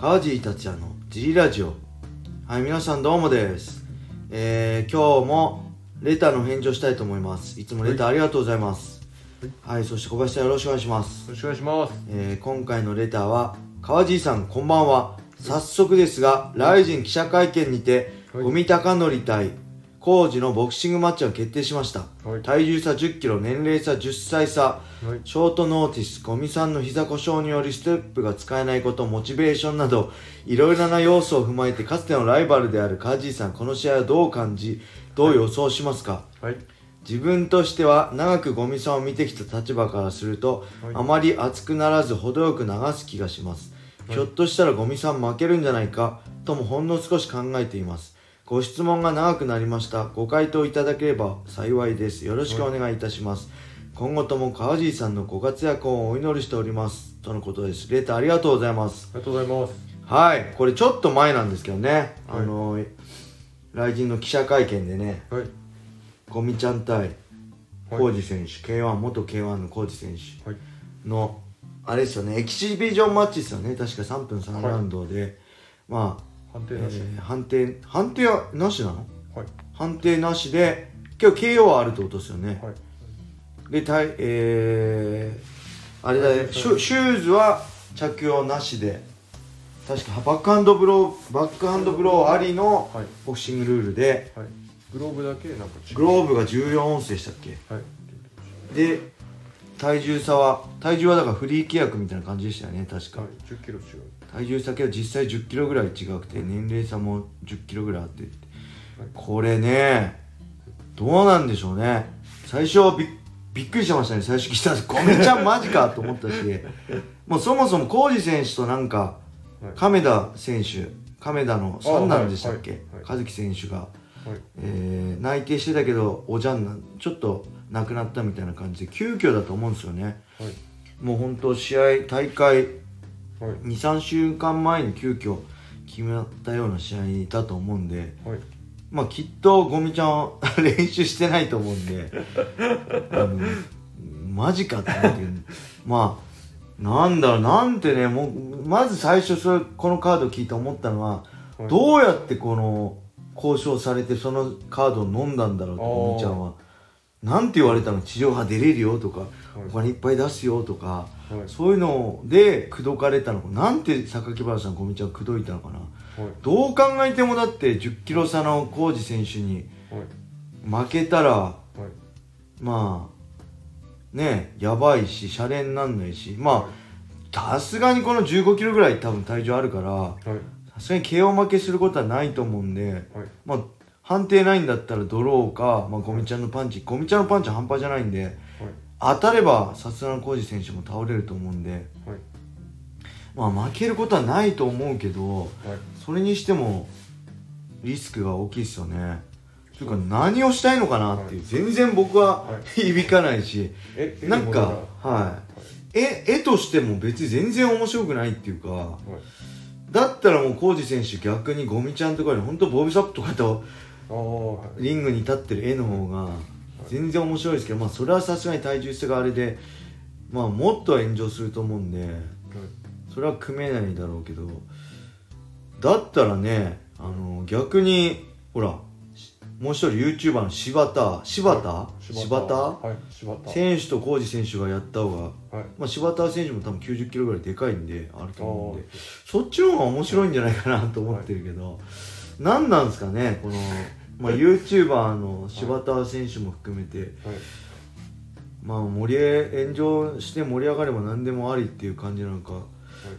川尻達也のジリラジオ。はい皆さんどうもです。えー、今日もレターの返事をしたいと思います。いつもレターありがとうございます。はい、そして小林さんよろしくお願いします。よろしくお願いします。えー今回のレターは川尻さんこんばんは。早速ですがライジン記者会見にてはい。五味隆則対浩二のボクシングマッチが決定しました、はい。体重差1 0キロ年齢差10歳差。はい。ショートノーティス、五味さんの膝故障によりステップが使えないこと、モチベーションなど、いろいろな要素を踏まえて、かつてのライバルであるカージーさん、この試合はどう感じ、どう予想しますか、はい。自分としては長く五味さんを見てきた立場からすると、はい。あまり熱くならず程よく流す気がします、はい。ひょっとしたら五味さん負けるんじゃないかともほんの少し考えていますご質問が長くなりました。ご回答いただければ幸いです。よろしくお願いいたします、今後とも川尻さんのご活躍をお祈りしております。とのことです。レーターありがとうございます。ありがとうございます。はい。これちょっと前なんですけどね、はい。あの来人の記者会見でね。はい。ゴミちゃん対はい。浩二選手、K1 元 K1 の浩二選手はい。のあれですよね。エキシビジョンマッチですよね。確か3分3ラウンドで、まあ、え判定なし、ー判定判定はなしなの？はい。判定なしで今日 KO はあるってことですよね、はい。でたいえー、あれだはい。ねシューズは着用なしで。確かバックハンドブローバックハンドブローありのはい。ボクシングルールで。はい。グローブだけなんかグローブが14オンスでしたっけ？はい。で体重差は体重はだからフリー契約みたいな感じでしたよね確か、はい。10キロ違う体重差けは実際1 0キロぐらい違くて年齢差も1 0キロぐらいあって。これねどうなんでしょうね。最初はびびっくりしましたね。最初来たんですゴメちゃんマジかと思ったし。もうそもそも浩二選手となんかはい。亀田選手亀田の三男でしたっけ、はいはい和樹選手が、はい。えー内定してたけどおじゃんなちょっと亡くなったみたいな感じで急遽だと思うんですよね。はい。もう本当試合大会はい。23週間前に急遽決まったような試合だと思うんではい。まあきっとゴミちゃん 練習してないと思うんで あのマジかって思ってまあなんだろうなんてねもうまず最初それこのカードを聞いて思ったのは、はい。どうやってこの交渉されてそのカードを飲んだんだろうってゴミちゃんは。なんて言われたの？地上波出れるよとか、はいお金いっぱい出すよとか、はい。そういうので口説かれたのか。なんて榊原さんゴミちゃん口説いたのかな。はい。どう考えてもだって1 0キロ差の浩二選手にはい。負けたらはい。まあねやばいしシャレになんないし。まあさすがにこの1 5キロぐらい多分体重あるからはい。さすがに KO 負けすることはないと思うんではい。まあ判定ないんだったらドローか、まあ、ゴミちゃんのパンチ。ゴミちゃんのパンチ半端じゃないんではい当たればさすがの浩二選手も倒れると思うんではい。まあ負けることはないと思うけどはい。それにしてもリスクが大きいですよね。というか何をしたいのかなっていう、全然僕はは響かないしええなんかは？い。絵絵としても別に全然面白くないっていうかはい。だったらもう浩二選手逆にゴミちゃんとかに本当ボブサップとかとリングに立ってる絵の方が全然面白いですけどまあそれはさすがに体重差があれでまあもっと炎上すると思うんではいそれは組めないだろうけどだったらねあの逆にほらしもう一人 YouTuber の柴田柴田？柴田。はい柴田。選手と浩二選手がやった方が、はい。まあ、柴田選手も多分90キロぐらいでかいんであると思うんであそっちの方が面白いんじゃないかなと思ってるけど、何なんですかねこの、まあ、YouTuber の柴田選手も含めて、はい。まあ、盛り上炎上して盛り上がれば何でもありっていう感じなのか、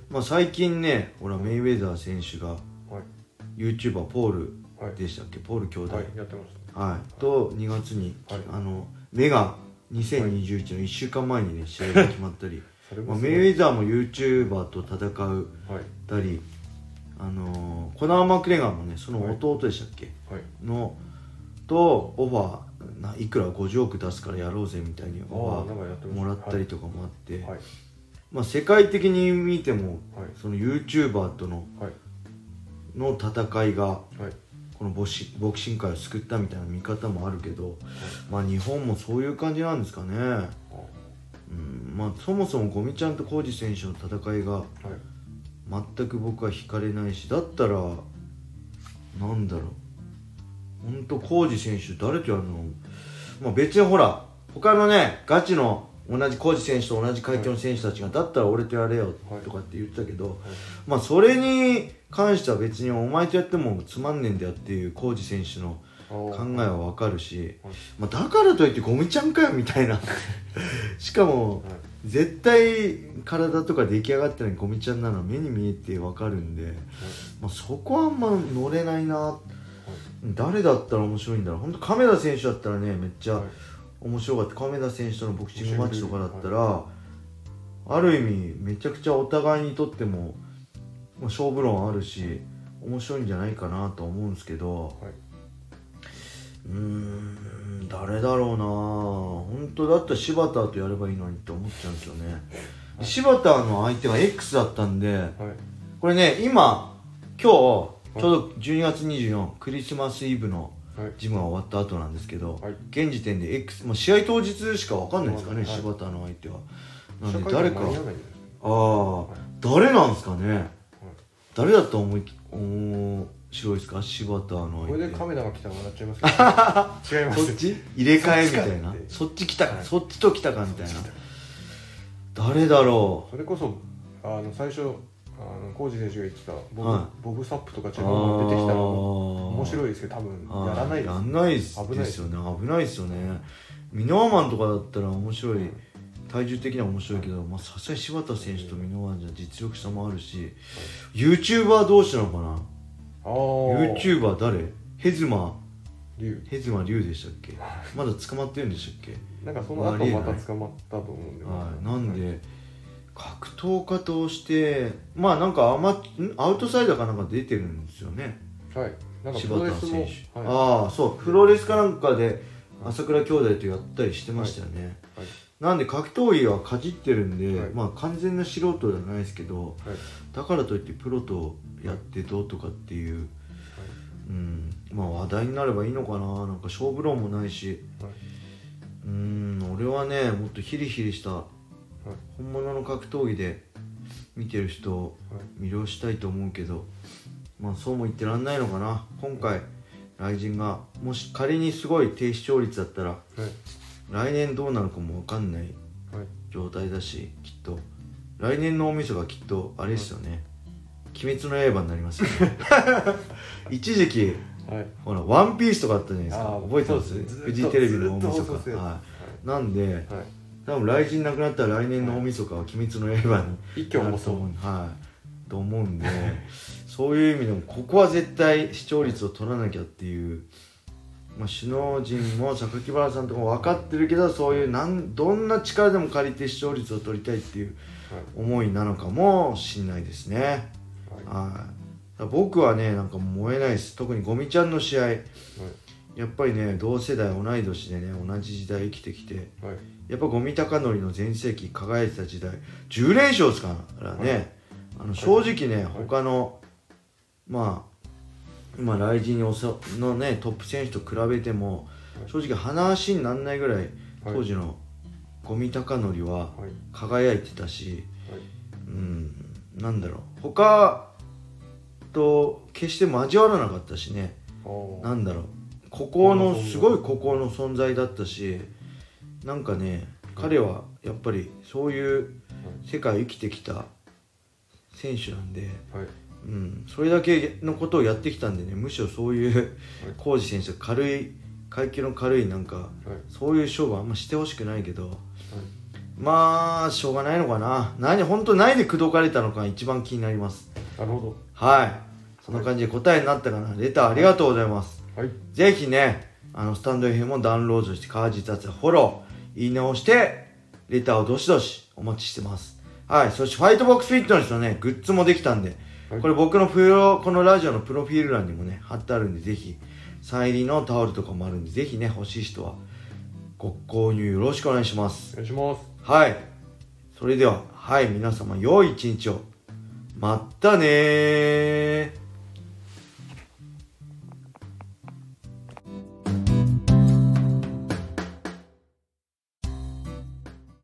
まあ、最近ねほらメイウェザー選手がはい。YouTuber ポールはい。でしたっけ、ポール兄弟、はいやってました。はい、と2月に、はい。あのメガ2021の1週間前にね試合が決まったり、まあ、メイウェザーも YouTuber と戦うはい。たりあのーコナー・マクレガーもねその弟でしたっけ、はい。のとオファーないくら50億出すからやろうぜみたいにあオファーもらったりとかもあって、はい。まあ、世界的に見てもはい。その YouTuber とのはい。の戦いがはい。このボクシボクシング界を救ったみたいな見方もあるけど、まあ日本もそういう感じなんですかね、あうん。まあ、そもそもゴミちゃんと浩二選手の戦いがはい全く僕は惹かれないしだったらなんだろう。本当浩二選手誰とやるの、まあ、別にほら他のねガチの同じ浩二選手と同じ階級の選手たちが、だったら俺とやれよはいとかって言ってたけど、まあそれに関しては別にお前とやってもつまんねえんだよっていう浩二選手の考考えはわかるし、はい。まあ、だからといってゴミちゃんかよみたいな。しかもはい。絶対体とか出来上がってないゴミちゃんなのは目に見えてわかるんで、まあ、そこはあんま乗れないな。誰だったら面白いんだろう。本当亀田選手だったらねめっちゃはい。面白かった。亀田選手とのボクシングマッチとかだったら、ある意味めちゃくちゃお互いにとっても、まあ、勝負論あるし面白いんじゃないかなと思うんですけど、はいうーん誰だろうな。本当だったら柴田とやればいいのにって思っちゃうんですよね。柴田の相手が X だったんではい。これね今今日ちょうど12月24クリスマスイブのはい。ジムが終わった後なんですけど、はい。現時点で X、まあ、試合当日しか分かんないですかね、はい。柴田の相手は。なんで誰か。ああ、誰なんですかね誰だと思い面白いですか？柴田のこれでカメラが来たら笑っちゃいますけど。違います。そっち？入れ替えみたいな。そそっち来たか、はい。そっちと来たかみたいな。誰だろそれこそあの最初あの浩二選手が言ってたボブ,、はボブサップとかうチェノが出てきたら面面白いですけど多分やらないです。やんないです危ないです。よね危ないですよね。ミノワマンとかだったら面白い体重的には面白いけどまあさすがに柴田選手とミノワマンじゃ実力差もあるし YouTuber 同士なのかな？ああ YouTuber 誰？ヘズマ。龍ヘズマ龍でしたっけ？まだ捕まってるんでしたっけ？なんかその後また捕まったと思うんで、はい、なんで、格闘家としてまあなんかアマん？アウトサイダーかなんか出てるんですよね。はい。なんかプ柴田ロレスも選手、はい。ああそう。プロレスかなんかで朝倉兄弟とやったりしてましたよね、はいなんで格闘技はかじってるんで、はい。まあ完全な素人ではないですけどはい。だからといってプロとやってどうとかっていう、うん。まあ話題になればいいのかななんか勝負論もないし。はい。うん俺はねもっとヒリヒリしたはい。本物の格闘技で見てる人を魅了したいと思うけどまあそうも言ってらんないのかな。今回雷神がもし仮にすごい低視聴率だったらはい来年どうなるかも分かんないはい。状態だしきっと。来年の大晦日きっとあれですよね「鬼滅の刃」になりますよね。一時期はい。ほら「ワンピースとかあったじゃないですか。覚えてます？フジテレビの大晦日。はい。なんではい。多分来神なくなったら来年の大晦日は「鬼滅の刃」に一挙もそう。はい。と思うんで そういう意味でもここは絶対視聴率を取らなきゃっていう、まあ、首脳陣も榊原さんとかも分かってるけどそういうなんどんな力でも借りて視聴率を取りたいっていう思いなのかもしんないですね。はい。僕はねなんか燃えないです。特にゴミちゃんの試合。やっぱりね同世代同い年でね同じ時代生きてきてはい。やっぱゴミ高則の全盛期輝いてた時代10連勝ですからね、はい。あの正直ね、はい。他のまあ今雷神におそのねトップ選手と比べてもはい。正直話しにならないぐらいはい。当時のゴミ高則ははい。輝いてたしはい。うんなんだろう。他と決して交わらなかったしね。なんだろう。孤高のすごい孤高の存在だったしなんかね彼はやっぱりそういう世界を生きてきた選手なんで、はいうん、それだけのことをやってきたんでねむしろそういう浩二選手軽い階級の軽いなんかはい。そういう勝負はあんましてほしくないけどまあしょうがないのかな。何本当何で口説かれたのか一番気になります。なるほはい。そんな感じで答えになったかな。レターありがとうございます。どはい。ぜひね、あの、スタンド FM もダウンロードして、川地達也フォロー、言い直して、レターをどしどしお待ちしてます。はい。そして、ファイトボックスフィットネスのね、グッズもできたんで、はいこれ僕のプロ、このラジオのプロフィール欄にもね、貼ってあるんで、ぜひ、サイン入りのタオルとかもあるんで、ぜひね、欲しい人は、ご購入よろしくお願いします。お願いしますはい。それでは、はい、皆様、良い一日を。まったねー。